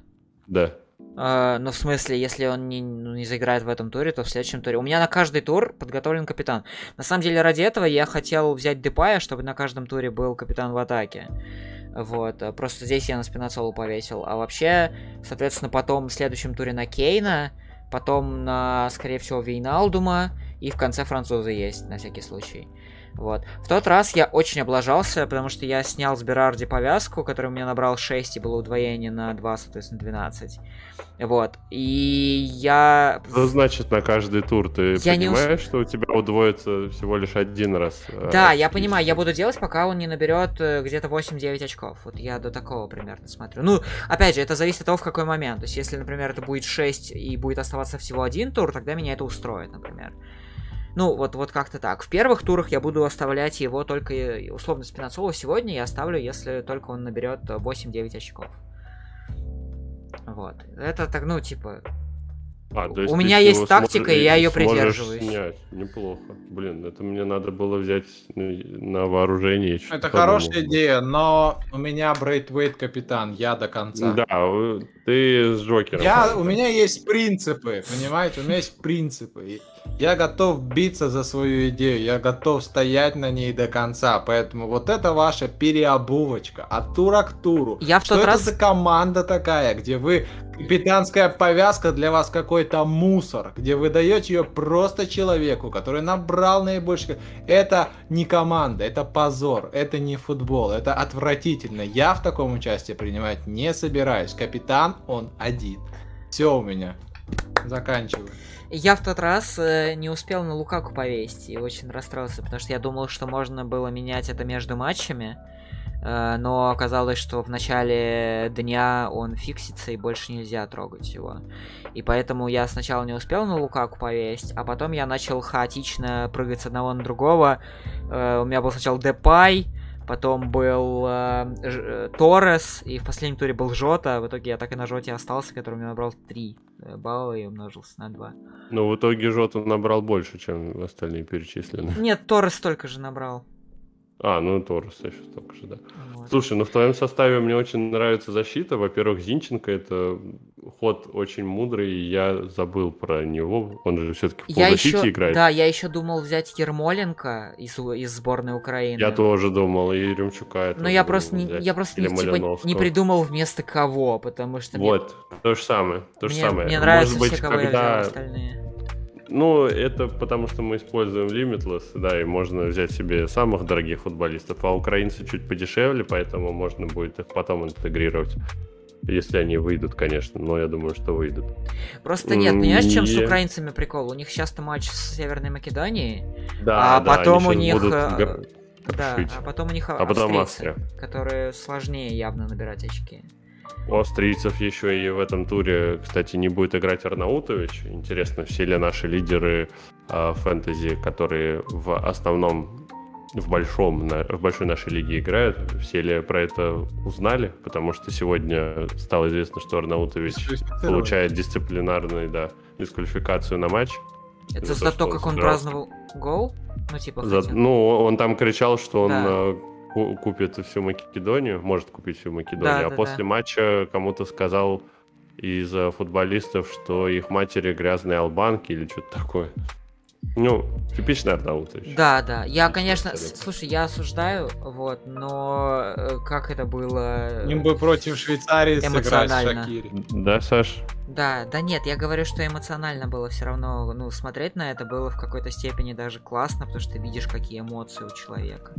Да. Uh, ну, в смысле, если он не, ну, не заиграет в этом туре, то в следующем туре. У меня на каждый тур подготовлен капитан. На самом деле, ради этого я хотел взять Депая, чтобы на каждом туре был капитан в атаке. Вот, э, просто здесь я на спинацолу повесил. А вообще, соответственно, потом в следующем туре на Кейна, потом на, скорее всего, Вейналдума, и в конце французы есть, на всякий случай. Вот. В тот раз я очень облажался, потому что я снял с Берарди повязку, которую у меня набрал 6, и было удвоение на 2, соответственно, 12. Вот. И я... Что значит на каждый тур? Ты я понимаешь, не... что у тебя удвоится всего лишь один раз? Э, да, я понимаю. Я буду делать, пока он не наберет э, где-то 8-9 очков. Вот я до такого примерно смотрю. Ну, опять же, это зависит от того, в какой момент. То есть, если, например, это будет 6 и будет оставаться всего один тур, тогда меня это устроит, например. Ну, вот, вот как-то так. В первых турах я буду оставлять его только, условно, Спинацолу сегодня я оставлю, если только он наберет 8-9 очков. Вот. Это так, ну, типа, а, то есть У меня есть тактика, и я ее придерживаюсь. Снять. Неплохо. Блин, это мне надо было взять на вооружение. Это хорошая идея, но у меня Брейтвейт капитан, я до конца. Да, ты с Джокером. Я, у меня есть принципы, понимаете? У меня есть принципы. Я готов биться за свою идею, я готов стоять на ней до конца, поэтому вот это ваша переобувочка от тура к туру. Я в Что тот это раз... за команда такая, где вы капитанская повязка для вас какой-то мусор, где вы даете ее просто человеку, который набрал наибольшее. Это не команда, это позор, это не футбол, это отвратительно. Я в таком участии принимать не собираюсь. Капитан, он один. Все у меня. Заканчиваю. Я в тот раз э, не успел на Лукаку повесить и очень расстроился, потому что я думал, что можно было менять это между матчами. Э, но оказалось, что в начале дня он фиксится и больше нельзя трогать его. И поэтому я сначала не успел на Лукаку повесить, а потом я начал хаотично прыгать с одного на другого. Э, у меня был сначала Депай, потом был э, Торрес, и в последнем туре был Жота. В итоге я так и на Жоте остался, который меня набрал 3 балла и умножился на 2. Но в итоге Жота набрал больше, чем остальные перечисленные. Нет, Торрес столько же набрал. А, ну Торрес еще столько же, да. Вот. Слушай, ну в твоем составе мне очень нравится защита. Во-первых, Зинченко это ход очень мудрый, и я забыл про него. Он же все-таки в защите еще, играет. Да, я еще думал взять Ермоленко из, из сборной Украины. Я тоже думал, и Ремчука. Но я просто, не, я просто не, типа, не придумал вместо кого, потому что... Вот, мне... то же самое, то же мне, самое. Мне нравится Может быть, все, кого когда... я взял остальные. Ну, это потому что мы используем Limitless, да, и можно взять себе самых дорогих футболистов, а украинцы чуть подешевле, поэтому можно будет их потом интегрировать. Если они выйдут, конечно, но я думаю, что выйдут. Просто нет, понимаешь, чем с украинцами прикол? У них часто матч с Северной Македонией, да, а да, потом у них... Будут... Э, да, а потом у них а потом Австрия, которые сложнее явно набирать очки. У австрийцев еще и в этом туре, кстати, не будет играть Арнаутович. Интересно, все ли наши лидеры э, фэнтези, которые в основном в большом, на, в большой нашей лиге играют, все ли про это узнали? Потому что сегодня стало известно, что Арнаутович получает дисциплинарную, да, дисквалификацию на матч. Это за, за то, как он праздновал гол? Ну, типа, за, ну, он там кричал, что он да э, купит всю Македонию, может купить всю Македонию, да, а да, после да. матча кому-то сказал из футболистов, что их матери грязные албанки или что-то такое. Ну, типичный Арнаутович. Да, да. Я, конечно, Абсолютно. слушай, я осуждаю, вот, но э, как это было... Им бы против Швейцарии сыграть Шакири. Да, Саш? Да, да нет, я говорю, что эмоционально было все равно, ну, смотреть на это было в какой-то степени даже классно, потому что ты видишь, какие эмоции у человека.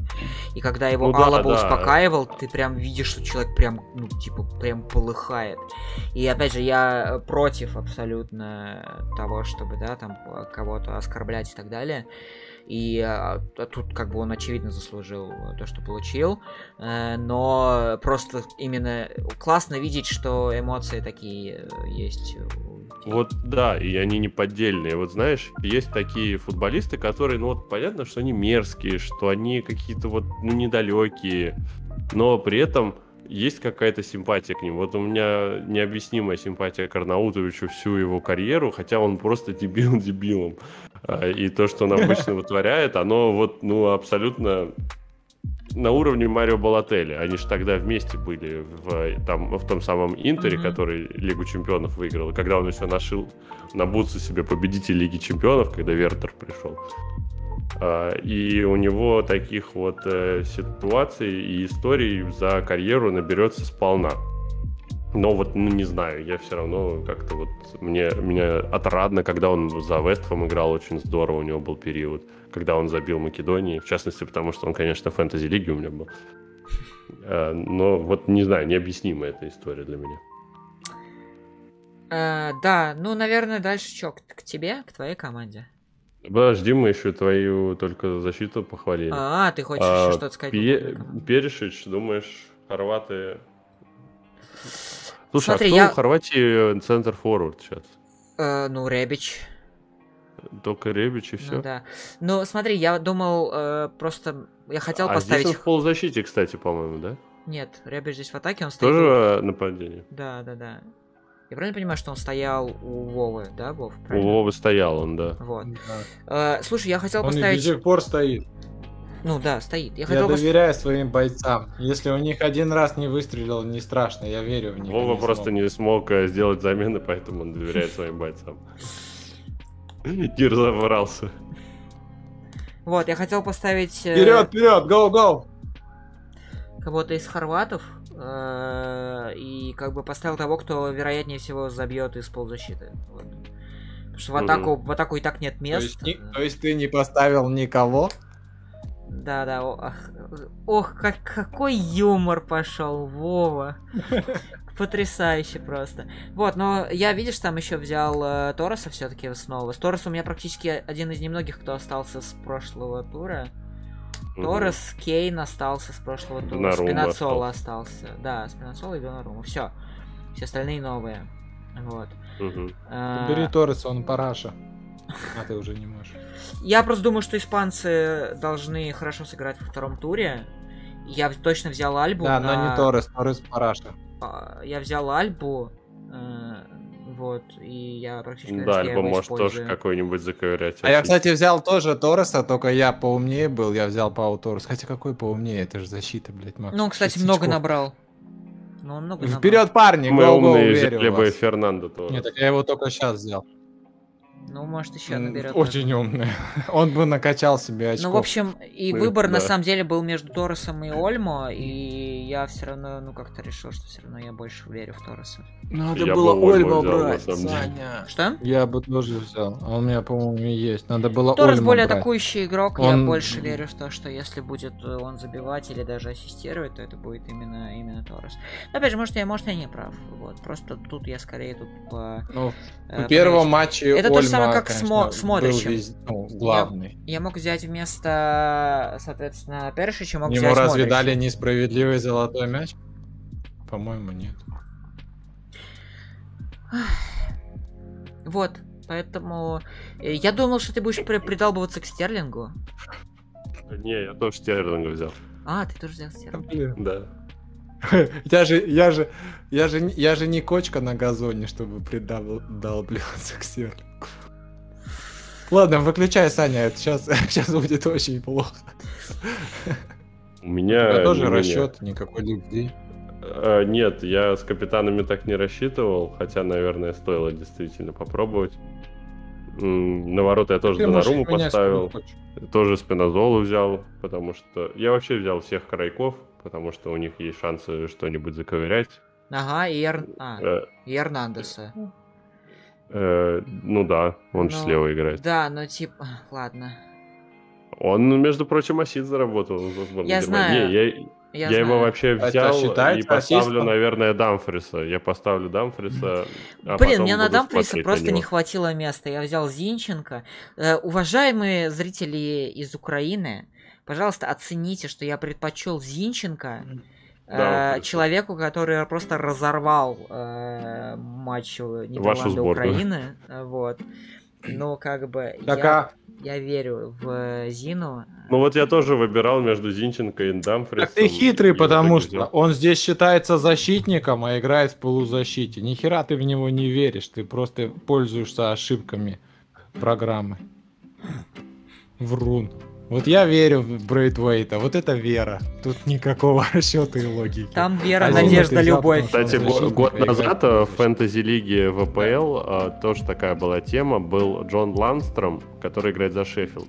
И когда его ну, Алаба да, успокаивал, ты прям видишь, что человек прям, ну, типа, прям полыхает. И опять же, я против абсолютно того, чтобы, да, там, кого-то оскорблять и так далее. И а, тут как бы он очевидно заслужил то, что получил. Э, но просто именно классно видеть, что эмоции такие э, есть. Вот да, и они не поддельные. Вот знаешь, есть такие футболисты, которые, ну вот понятно, что они мерзкие, что они какие-то вот ну, недалекие, но при этом есть какая-то симпатия к ним. Вот у меня необъяснимая симпатия к Арнаутовичу всю его карьеру, хотя он просто дебил дебилом. А, и то, что он обычно вытворяет, оно вот, ну, абсолютно на уровне Марио Балотелли. Они же тогда вместе были в, там, в том самом Интере, mm-hmm. который Лигу Чемпионов выиграл. И когда он еще нашил на бутсы себе победитель Лиги Чемпионов, когда Вертер пришел. А, и у него таких вот э, ситуаций и историй за карьеру наберется сполна. Но вот, ну, не знаю, я все равно как-то вот... Мне, меня отрадно, когда он за Вестфом играл очень здорово, у него был период, когда он забил Македонии, в частности, потому что он, конечно, в фэнтези-лиге у меня был. А, но вот, не знаю, необъяснимая эта история для меня. А, да, ну, наверное, дальше что, к, к тебе, к твоей команде? Подожди, мы еще твою только защиту похвалили. А, ты хочешь а, еще что-то сказать? Пе- Перешич, думаешь, хорваты Слушай, а Смотри, а кто я... в Хорватии центр форвард сейчас? Э, ну, Ребич. Только Ребич и все. Ну, да. Ну, смотри, я думал, э, просто я хотел а поставить. Здесь он в полузащите, кстати, по-моему, да? Нет, Ребич здесь в атаке, он стоит. Тоже нападение. Да, да, да. Я правильно понимаю, что он стоял у Вовы, да, Вов? Правильно? У Вовы стоял он, да. Вот. Да. Э, слушай, я хотел он поставить. Он до сих пор стоит. Ну да, стоит. Я, я доверяю пос... своим бойцам. Если у них один раз не выстрелил, не страшно, я верю в них. Вова просто смог. не смог э, сделать замены, поэтому он доверяет своим бойцам. Кир забрался. Вот, я хотел поставить... Э, вперед, вперед, go, go! Кого-то из хорватов. Э, и как бы поставил того, кто вероятнее всего забьет из полузащиты. Вот. Потому что в атаку, в атаку и так нет мест. То есть, то есть ты не поставил никого? Да, да, ох, ох как, какой юмор пошел, Вова. Потрясающе просто. Вот, но я, видишь, там еще взял э, Тороса все-таки снова. С Торос у меня практически один из немногих, кто остался с прошлого тура. Угу. Торос, Кейн остался с прошлого тура. Донарума Спинацола остался. остался. Да, Спинацола и Донарума. Все. Все остальные новые. Вот. Угу. А... Бери Тороса, он параша. А ты уже не можешь. Я просто думаю, что испанцы должны хорошо сыграть во втором туре. Я точно взял Альбу. Да, на... но не Торрес, Торрес Параша. А, я взял Альбу, э, вот, и я практически... Да, Альба может использую. тоже какой-нибудь заковырять. А я, кстати, взял тоже Торреса, только я поумнее был, я взял Пау Торрес. Хотя какой поумнее, это же защита, блядь, Макс. Ну, кстати, много набрал. Ну, он много Вперед, парни! Мы умные, взяли бы Фернандо тоже. Нет, так я его только сейчас взял. Ну, может, еще наберет. Очень умный. Он бы накачал себе очков. Ну, в общем, и выбор на самом деле был между Торресом и Ольмо, и я все равно, ну, как-то решил, что все равно я больше верю в Торреса. Надо я было Ольмо брать, Саня. Что? Я бы тоже взял. А у меня, по-моему, есть. Надо было Торрес более атакующий игрок, я больше верю в то, что если будет он забивать или даже ассистировать, то это будет именно, именно Торрес. Но, опять же, может, я, может, я не прав. Вот, просто тут я скорее тут по... Ну, э, в первом матче Это то же самое, как конечно, с, Модричем. Весь, ну, главный. Я, я мог взять вместо, соответственно, Першича, мог Ему взять разве Модрича. дали несправедливый золотой мяч? По-моему, нет. Вот, поэтому э, я думал, что ты будешь придалбываться к Стерлингу. Не, я тоже Стерлинга взял. А, ты тоже взял Стерлинга? Да. Я же, я же, я же, я же не кочка на газоне, чтобы придалбливаться к Стерлингу. Ладно, выключай, Саня, это сейчас, сейчас будет очень плохо. У меня... У тебя тоже расчет, никакой любви. А, нет, я с капитанами так не рассчитывал, хотя, наверное, стоило действительно попробовать. На ворота я тоже Донаруму поставил. Тоже спинозолу взял, потому что... Я вообще взял всех крайков, потому что у них есть шансы что-нибудь заковырять. Ага, и, Эр... а, э... и Эрнандеса. Э, ну да, он ну, же слева играет. Да, но типа, ладно. Он, между прочим, осид заработал за сборную Я знаю. Не, я, я, я его вообще взял и поставлю, расистом? наверное, Дамфриса. Я поставлю Дамфриса. А Блин, мне на Дамфриса просто не хватило места. Я взял Зинченко. Э, уважаемые зрители из Украины, пожалуйста, оцените, что я предпочел Зинченко да, э, человеку, который просто разорвал э, матч Нидерланды Украины. Вот. Но как бы так, я, а... я верю в Зину. Ну вот я тоже выбирал между Зинченко и Дамфрисом. Так ты хитрый, потому что он здесь считается защитником, а играет в полузащите. Ни хера ты в него не веришь, ты просто пользуешься ошибками программы. Врун. Вот я верю в Брейтвейта, вот это вера. Тут никакого расчета и логики. Там вера, Один надежда, любовь. Кстати, год назад в фэнтези-лиге ВПЛ а, тоже такая была тема. Был Джон Ланстром, который играет за Шеффилд.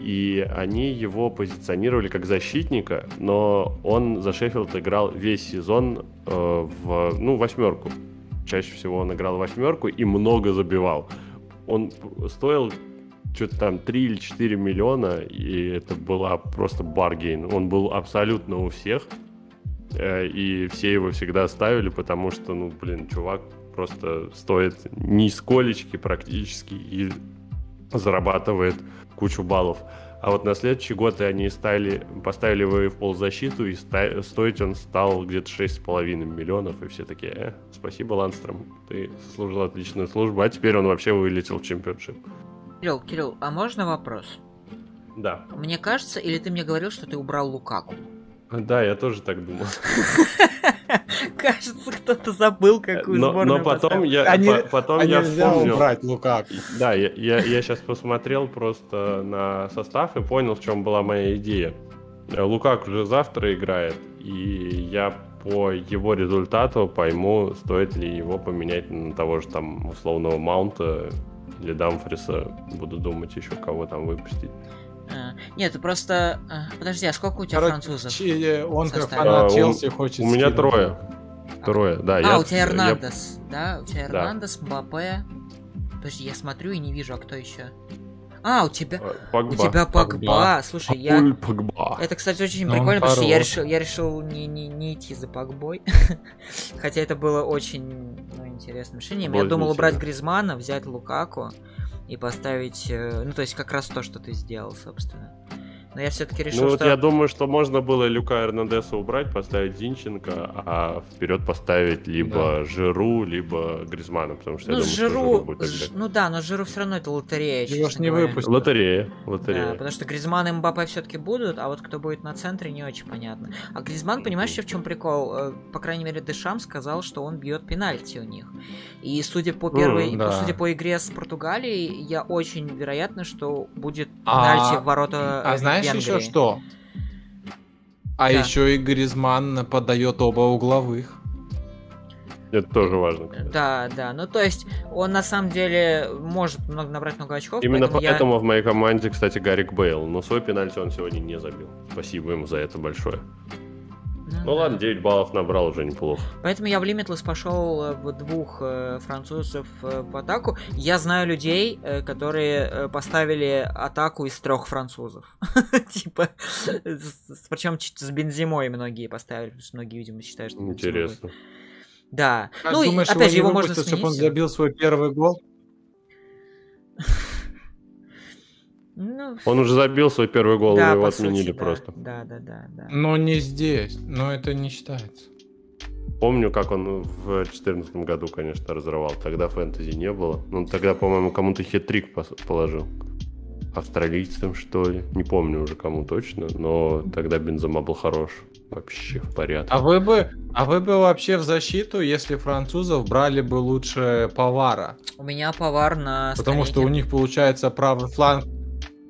И они его позиционировали как защитника, но он за Шеффилд играл весь сезон э, в ну, восьмерку. Чаще всего он играл восьмерку и много забивал. Он стоил что-то там 3 или 4 миллиона, и это была просто баргейн. Он был абсолютно у всех, э, и все его всегда ставили, потому что, ну, блин, чувак просто стоит нисколечки практически и зарабатывает кучу баллов. А вот на следующий год они стали, поставили его в ползащиту, и ста- стоить он стал где-то 6,5 миллионов, и все такие, э, спасибо, Ланстром, ты служил отличную службу, а теперь он вообще вылетел в чемпионшип. Кирилл, Кирилл, а можно вопрос? Да. Мне кажется, или ты мне говорил, что ты убрал Лукаку? Да, я тоже так думал. Кажется, кто-то забыл, какую но, сборную Но потом я, они, по, потом они я вспомнил. убрать Лукаку. Да, я, я, я сейчас посмотрел просто на состав и понял, в чем была моя идея. Лукак уже завтра играет, и я по его результату пойму, стоит ли его поменять на того же там условного маунта или Дамфриса. Буду думать еще, кого там выпустить. А, нет, просто... А, подожди, а сколько у тебя Короче, французов? Он как фанат Челси хочет У меня трое. Трое, да. А, я, у тебя Эрнандес, я... да? У тебя Эрнандес, да. Мбаппе. Подожди, я смотрю и не вижу, а кто еще? А, у тебя... Э, Погба. У тебя Погба. Погба. Слушай, я... Погба. Это, кстати, очень Но прикольно, потому что я решил, я решил не, не, не идти за Погбой. Хотя это было очень ну, интересным решением. Я думал убрать Гризмана, взять Лукаку и поставить... Э, ну, то есть как раз то, что ты сделал, собственно. Но я все-таки решил, ну, вот что... я думаю, что можно было Люка Эрнандеса убрать, поставить Зинченко, а вперед поставить либо да. Жиру, либо Гризмана, потому что ну, я думаю, Жиру... что Жиру будет тогда. Ну да, но Жиру все равно это лотерея. Его ж не выпустят. Лотерея, лотерея. Да, потому что Гризман и Мбаппе все-таки будут, а вот кто будет на центре, не очень понятно. А Гризман, понимаешь, в чем прикол? Э, по крайней мере, Дешам сказал, что он бьет пенальти у них. И судя по первой, mm, да. судя по игре с Португалией, я очень вероятно, что будет пенальти а, в ворота А знаешь, знаешь еще что? А да. еще и Гризман подает оба угловых. Это тоже важно. Конечно. Да, да. Ну, то есть, он на самом деле может много, набрать много очков. Именно поэтому, поэтому я... в моей команде, кстати, Гарик Бейл. Но свой пенальти он сегодня не забил. Спасибо ему за это большое. Ну, ну ладно, 9 баллов набрал уже неплохо. Поэтому я в Limitless пошел э, в двух э, французов э, в атаку. Я знаю людей, э, которые э, поставили атаку из трех французов. Типа, причем с бензимой многие поставили, потому что многие, видимо, считают, что Интересно. Да. ну, опять же, его можно сменить. чтобы он забил свой первый гол? Ну, он уже забил свой первый гол, да, его отменили сути, просто. Да, да, да, да. Но не здесь, но это не считается. Помню, как он в 2014 году, конечно, разрывал. Тогда фэнтези не было. Ну, тогда, по-моему, кому-то хитрик положил. Австралийцам, что ли. Не помню уже кому точно, но тогда Бензома был хорош. Вообще в порядке. А вы бы, а вы бы вообще в защиту, если французов брали бы лучше Повара? У меня Повар на Потому что у них получается правый фланг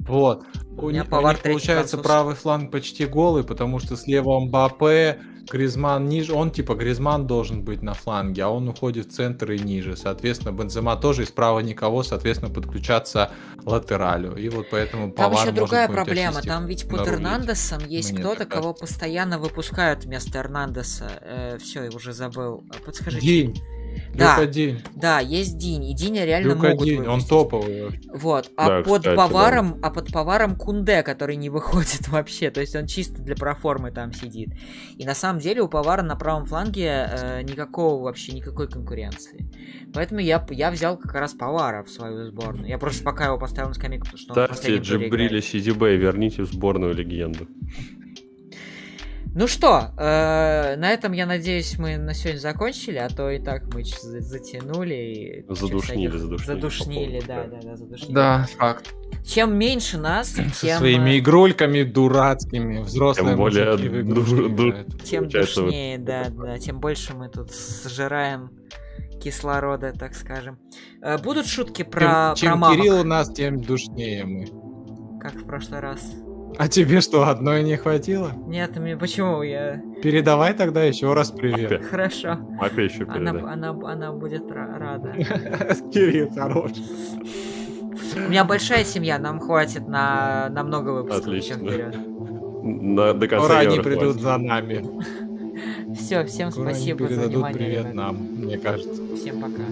вот. У, у, них, у них получается француз. правый фланг почти голый, потому что слева Мбаппе, Гризман ниже, он типа Гризман должен быть на фланге, а он уходит в центр и ниже. Соответственно, Бензема тоже и справа никого, соответственно, подключаться латералю. И вот поэтому Там еще другая проблема. Там ведь под Эрнандесом есть кто-то, кого постоянно выпускают вместо Эрнандеса. Э, все, я уже забыл. Подскажите. День. Да, Люка День. да, есть День, и Диня реально Люка могут выпустить. он топовый. Вот, а да, под кстати, поваром, да. а под поваром Кунде, который не выходит вообще, то есть он чисто для проформы там сидит. И на самом деле у повара на правом фланге э, никакого вообще, никакой конкуренции. Поэтому я, я взял как раз повара в свою сборную. Я просто пока его поставил на скамейку, потому что он Ставьте Джибриля Сидибе и верните в сборную легенду. Ну что, э, на этом, я надеюсь, мы на сегодня закончили, а то и так мы затянули. И задушнили, задушнили. Задушнили, да, да, да, задушнили. Да, факт. Чем меньше нас, тем... Со своими игрульками дурацкими, взрослые тем более ду- ду- Тем душнее, да, да, тем больше мы тут сжираем кислорода, так скажем. Э, будут шутки про, чем, про Чем Кирилл у нас, тем душнее мы. Как в прошлый раз. А тебе что, одной не хватило? Нет, мне почему я... Передавай тогда еще раз привет. Опять. Хорошо. Опять еще передай. Она, она, она будет рада. Кирилл хорош. У меня большая семья, нам хватит на, на много выпусков. Отлично. На, до конца Скоро они придут хватит. за нами. Все, всем Скоро спасибо они за внимание. привет ребят. нам, мне кажется. Всем пока.